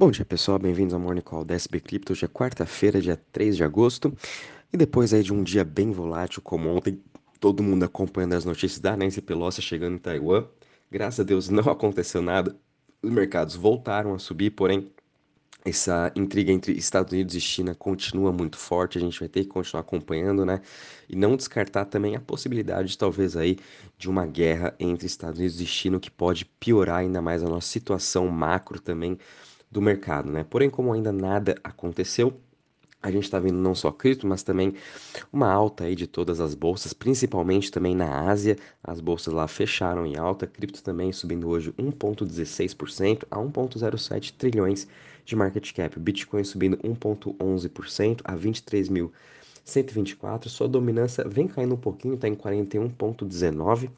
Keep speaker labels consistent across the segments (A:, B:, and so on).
A: Bom dia pessoal, bem-vindos ao Morning Call da SB Crypto. Hoje é quarta-feira, dia 3 de agosto. E depois aí de um dia bem volátil como ontem, todo mundo acompanhando as notícias da Nancy Pelosi chegando em Taiwan. Graças a Deus não aconteceu nada. Os mercados voltaram a subir, porém essa intriga entre Estados Unidos e China continua muito forte, a gente vai ter que continuar acompanhando, né? E não descartar também a possibilidade, talvez aí, de uma guerra entre Estados Unidos e China, que pode piorar ainda mais a nossa situação macro também do mercado, né? Porém, como ainda nada aconteceu, a gente está vendo não só cripto, mas também uma alta aí de todas as bolsas, principalmente também na Ásia. As bolsas lá fecharam em alta, cripto também subindo hoje 1,16% a 1,07 trilhões de market cap. Bitcoin subindo 1,11% a 23.124. Sua dominância vem caindo um pouquinho, está em 41,19%.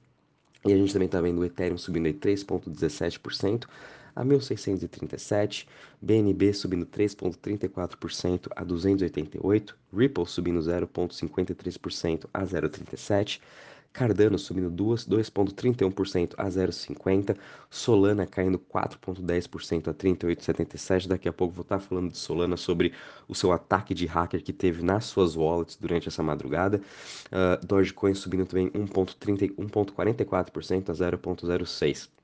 A: E a gente também está vendo o Ethereum subindo aí 3,17% a 1.637, BNB subindo 3,34% a 288, Ripple subindo 0,53% a 0,37, Cardano subindo 2,31% a 0,50%, Solana caindo 4,10% a 38,77%. Daqui a pouco vou estar falando de Solana sobre o seu ataque de hacker que teve nas suas wallets durante essa madrugada. Uh, Dogecoin subindo também 1,44% a 0,06%.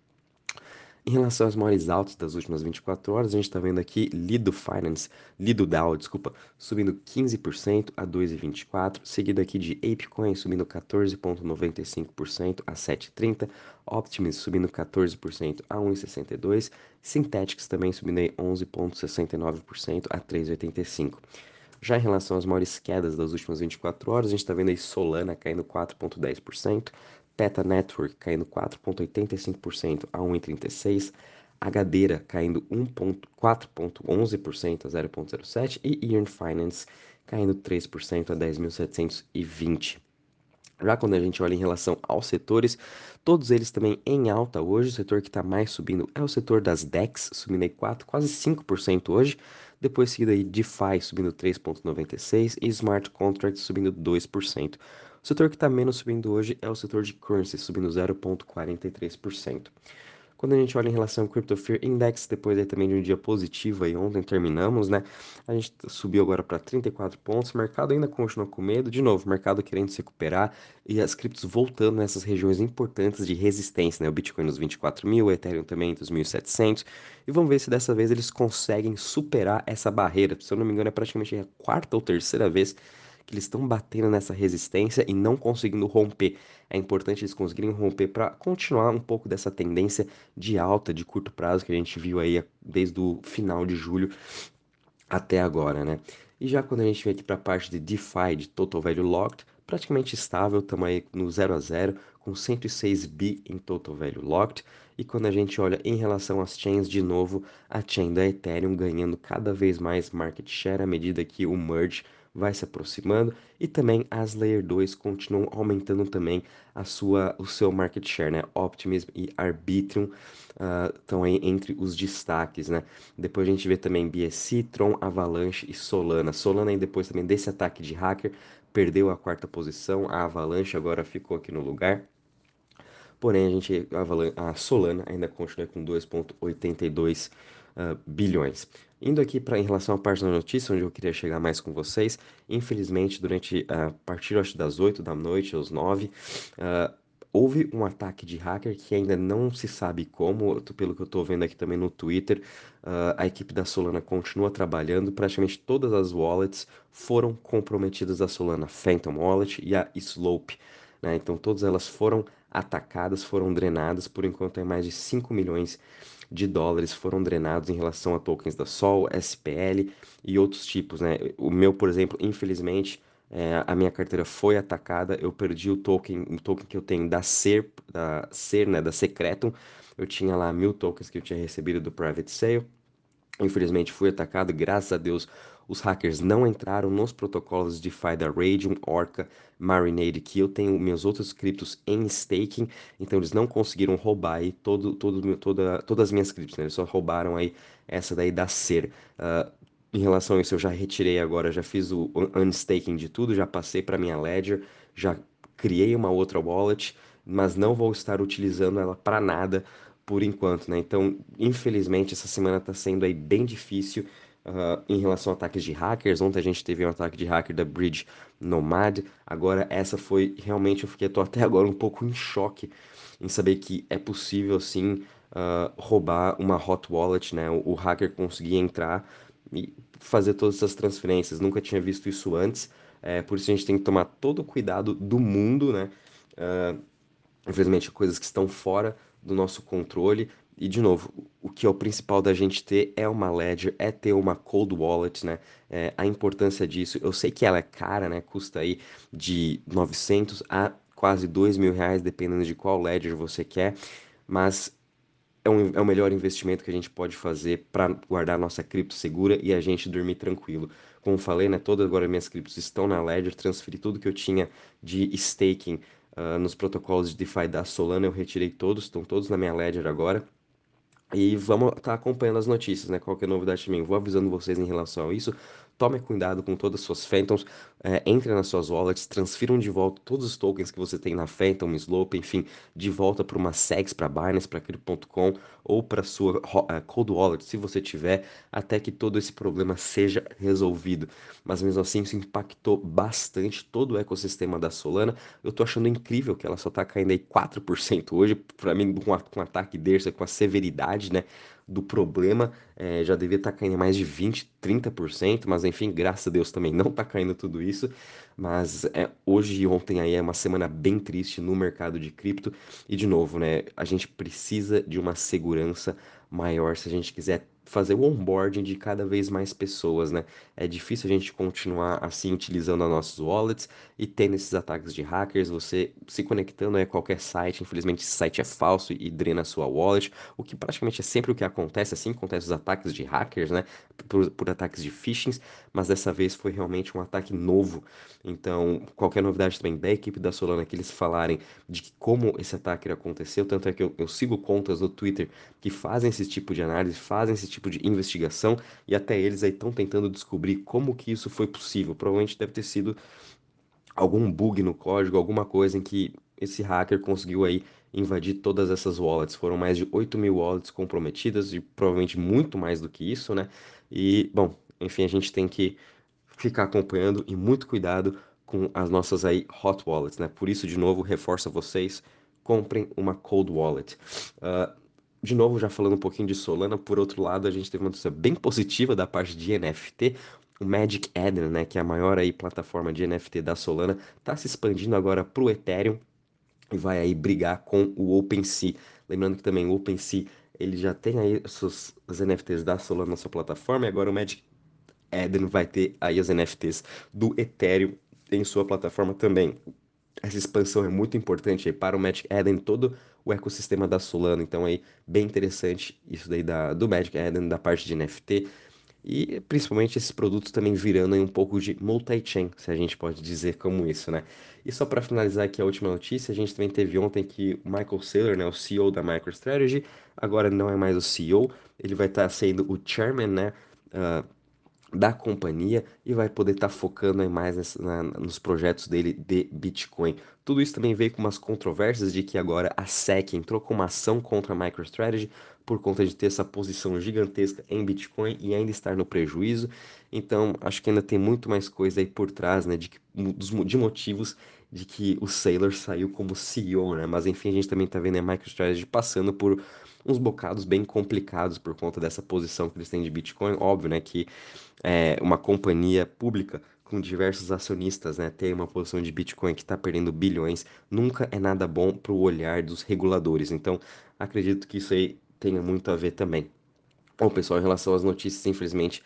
A: Em relação às maiores altas das últimas 24 horas, a gente está vendo aqui Lido Finance, Lido DAO, desculpa, subindo 15% a 2,24, seguido aqui de ApeCoin subindo 14,95% a 7,30, Optimus subindo 14% a 1,62, Synthetics também subindo 11,69% a 3,85. Já em relação às maiores quedas das últimas 24 horas, a gente está vendo aí Solana caindo 4,10%, Teta Network caindo 4,85% a 1,36%, Agadeira caindo 4,11% a 0,07% e Earn Finance caindo 3% a 10.720. Já quando a gente olha em relação aos setores, todos eles também em alta hoje. O setor que está mais subindo é o setor das DEX, subindo aí 4, quase 5% hoje. Depois seguido aí DeFi subindo 3,96% e Smart Contracts subindo 2%. O setor que está menos subindo hoje é o setor de currency, subindo 0,43%. Quando a gente olha em relação ao Crypto Fear Index, depois aí também de um dia positivo aí ontem terminamos, né? A gente subiu agora para 34 pontos, o mercado ainda continua com medo, de novo, o mercado querendo se recuperar e as criptos voltando nessas regiões importantes de resistência, né? O Bitcoin nos 24 mil, o Ethereum também entre os 1.700 e vamos ver se dessa vez eles conseguem superar essa barreira. Se eu não me engano é praticamente a quarta ou terceira vez que eles estão batendo nessa resistência e não conseguindo romper. É importante eles conseguirem romper para continuar um pouco dessa tendência de alta de curto prazo que a gente viu aí desde o final de julho até agora, né? E já quando a gente vem aqui para a parte de DeFi, de Total Value Locked, praticamente estável, estamos aí no 0 a 0 com 106 bi em Total Value Locked. E quando a gente olha em relação às chains, de novo, a chain da Ethereum ganhando cada vez mais market share à medida que o merge vai se aproximando e também as Layer 2 continuam aumentando também a sua, o seu market share, né? Optimism e Arbitrum uh, estão aí entre os destaques, né? Depois a gente vê também BSC, Tron, Avalanche e Solana. Solana aí depois também desse ataque de hacker perdeu a quarta posição, a Avalanche agora ficou aqui no lugar. Porém, a gente a, Solana ainda continua com 2,82 uh, bilhões. Indo aqui para em relação à parte da notícia, onde eu queria chegar mais com vocês, infelizmente, durante a partir acho, das 8 da noite às 9, uh, houve um ataque de hacker que ainda não se sabe como, pelo que eu estou vendo aqui também no Twitter, uh, a equipe da Solana continua trabalhando, praticamente todas as wallets foram comprometidas a Solana, Phantom Wallet e a Slope, né? Então todas elas foram atacadas, foram drenadas, por enquanto é mais de 5 milhões de dólares foram drenados em relação a tokens da Sol, SPL e outros tipos, né? O meu, por exemplo, infelizmente, é, a minha carteira foi atacada, eu perdi o token, o token que eu tenho da Ser, da Ser, né, da Secretum, eu tinha lá mil tokens que eu tinha recebido do Private Sale, infelizmente fui atacado, graças a Deus os hackers não entraram nos protocolos DeFi da Radium, Orca, Marinade, que eu tenho meus outros criptos em staking, então eles não conseguiram roubar aí todo, todo, toda, todas as minhas criptos, né? Eles só roubaram aí essa daí da Ser. Uh, em relação a isso, eu já retirei agora, já fiz o unstaking de tudo, já passei para minha Ledger, já criei uma outra wallet, mas não vou estar utilizando ela para nada por enquanto, né? Então, infelizmente, essa semana tá sendo aí bem difícil uh, em relação a ataques de hackers. Ontem a gente teve um ataque de hacker da Bridge Nomad. Agora, essa foi realmente, eu fiquei tô até agora um pouco em choque em saber que é possível sim uh, roubar uma hot wallet, né? O, o hacker conseguir entrar e fazer todas essas transferências. Nunca tinha visto isso antes. É, por isso a gente tem que tomar todo o cuidado do mundo, né? Uh, infelizmente, coisas que estão fora do nosso controle. E, de novo, o que é o principal da gente ter é uma Ledger, é ter uma cold wallet, né? É, a importância disso, eu sei que ela é cara, né? Custa aí de 900 a quase 2 mil reais, dependendo de qual Ledger você quer, mas é, um, é o melhor investimento que a gente pode fazer para guardar nossa cripto segura e a gente dormir tranquilo. Como falei, né? Todas agora minhas criptos estão na Ledger, transferi tudo que eu tinha de staking uh, nos protocolos de DeFi da Solana, eu retirei todos, estão todos na minha Ledger agora. E vamos estar tá acompanhando as notícias, né? Qualquer novidade também, vou avisando vocês em relação a isso. Tome cuidado com todas as suas Phantoms, é, entre nas suas wallets, transfiram de volta todos os tokens que você tem na Phantom, Slope, enfim, de volta para uma SEX, para Binance, para Crypto.com ou para sua uh, Cold Wallet, se você tiver, até que todo esse problema seja resolvido. Mas mesmo assim, isso impactou bastante todo o ecossistema da Solana. Eu tô achando incrível que ela só tá caindo aí 4% hoje, para mim, com um ataque desse, com a severidade, né? do problema, é, já devia estar tá caindo mais de 20, 30%, mas enfim, graças a Deus também não está caindo tudo isso. Mas é, hoje e ontem aí é uma semana bem triste no mercado de cripto. E de novo, né, a gente precisa de uma segurança maior se a gente quiser fazer o onboarding de cada vez mais pessoas, né? É difícil a gente continuar assim utilizando as nossas wallets e tendo esses ataques de hackers, você se conectando a qualquer site, infelizmente esse site é falso e drena a sua wallet, o que praticamente é sempre o que acontece, assim acontece os ataques de hackers, né? Por, por ataques de phishing, mas dessa vez foi realmente um ataque novo. Então, qualquer novidade também da equipe da Solana que eles falarem de como esse ataque aconteceu, tanto é que eu, eu sigo contas no Twitter que fazem esse tipo de análise, fazem esse tipo de investigação e até eles aí estão tentando descobrir como que isso foi possível. Provavelmente deve ter sido algum bug no código, alguma coisa em que esse hacker conseguiu aí invadir todas essas wallets. Foram mais de 8 mil wallets comprometidas e provavelmente muito mais do que isso, né? E, bom, enfim, a gente tem que ficar acompanhando e muito cuidado com as nossas aí hot wallets, né? Por isso, de novo, reforço a vocês, comprem uma cold wallet. Uh, de novo, já falando um pouquinho de Solana, por outro lado, a gente teve uma notícia bem positiva da parte de NFT. O Magic Eden, né, que é a maior aí plataforma de NFT da Solana, está se expandindo agora para o Ethereum e vai aí brigar com o OpenSea. Lembrando que também o OpenSea ele já tem aí os, os NFTs da Solana na sua plataforma e agora o Magic Eden vai ter aí as NFTs do Ethereum em sua plataforma também. Essa expansão é muito importante aí para o Magic Eden, todo o ecossistema da Solana. Então aí bem interessante isso daí da, do Magic Eden, da parte de NFT. E principalmente esses produtos também virando um pouco de multi-chain, se a gente pode dizer como isso, né? E só para finalizar aqui a última notícia, a gente também teve ontem que o Michael Saylor, né, o CEO da MicroStrategy, agora não é mais o CEO, ele vai estar tá sendo o chairman, né, uh, da companhia e vai poder estar tá focando mais nessa, na, nos projetos dele de Bitcoin. Tudo isso também veio com umas controvérsias de que agora a SEC entrou com uma ação contra a MicroStrategy por conta de ter essa posição gigantesca em Bitcoin e ainda estar no prejuízo. Então, acho que ainda tem muito mais coisa aí por trás, né, de, de motivos de que o Sailor saiu como CEO, né? Mas enfim, a gente também tá vendo a MicroStrategy passando por uns bocados bem complicados por conta dessa posição que eles têm de Bitcoin. Óbvio, né, que é uma companhia pública com diversos acionistas, né, ter uma posição de Bitcoin que está perdendo bilhões, nunca é nada bom para o olhar dos reguladores. Então, acredito que isso aí tenha muito a ver também. Bom, pessoal, em relação às notícias, infelizmente,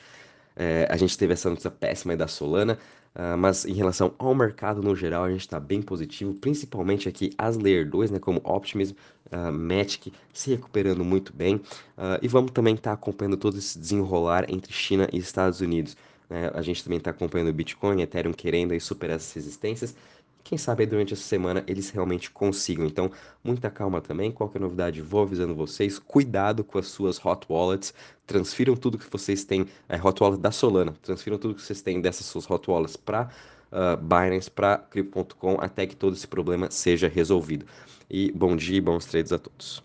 A: é, a gente teve essa notícia péssima aí da Solana, uh, mas em relação ao mercado no geral, a gente está bem positivo, principalmente aqui as Layer 2, né, como Optimism, uh, Matic, se recuperando muito bem. Uh, e vamos também estar tá acompanhando todo esse desenrolar entre China e Estados Unidos. Né? A gente também está acompanhando o Bitcoin, Ethereum querendo aí superar essas resistências. Quem sabe durante essa semana eles realmente consigam. Então, muita calma também. Qualquer novidade, vou avisando vocês. Cuidado com as suas hot wallets. Transfiram tudo que vocês têm. É, hot wallet da Solana. Transfiram tudo que vocês têm dessas suas hot wallets para uh, Binance, para Crypto.com, até que todo esse problema seja resolvido. E bom dia e bons trades a todos.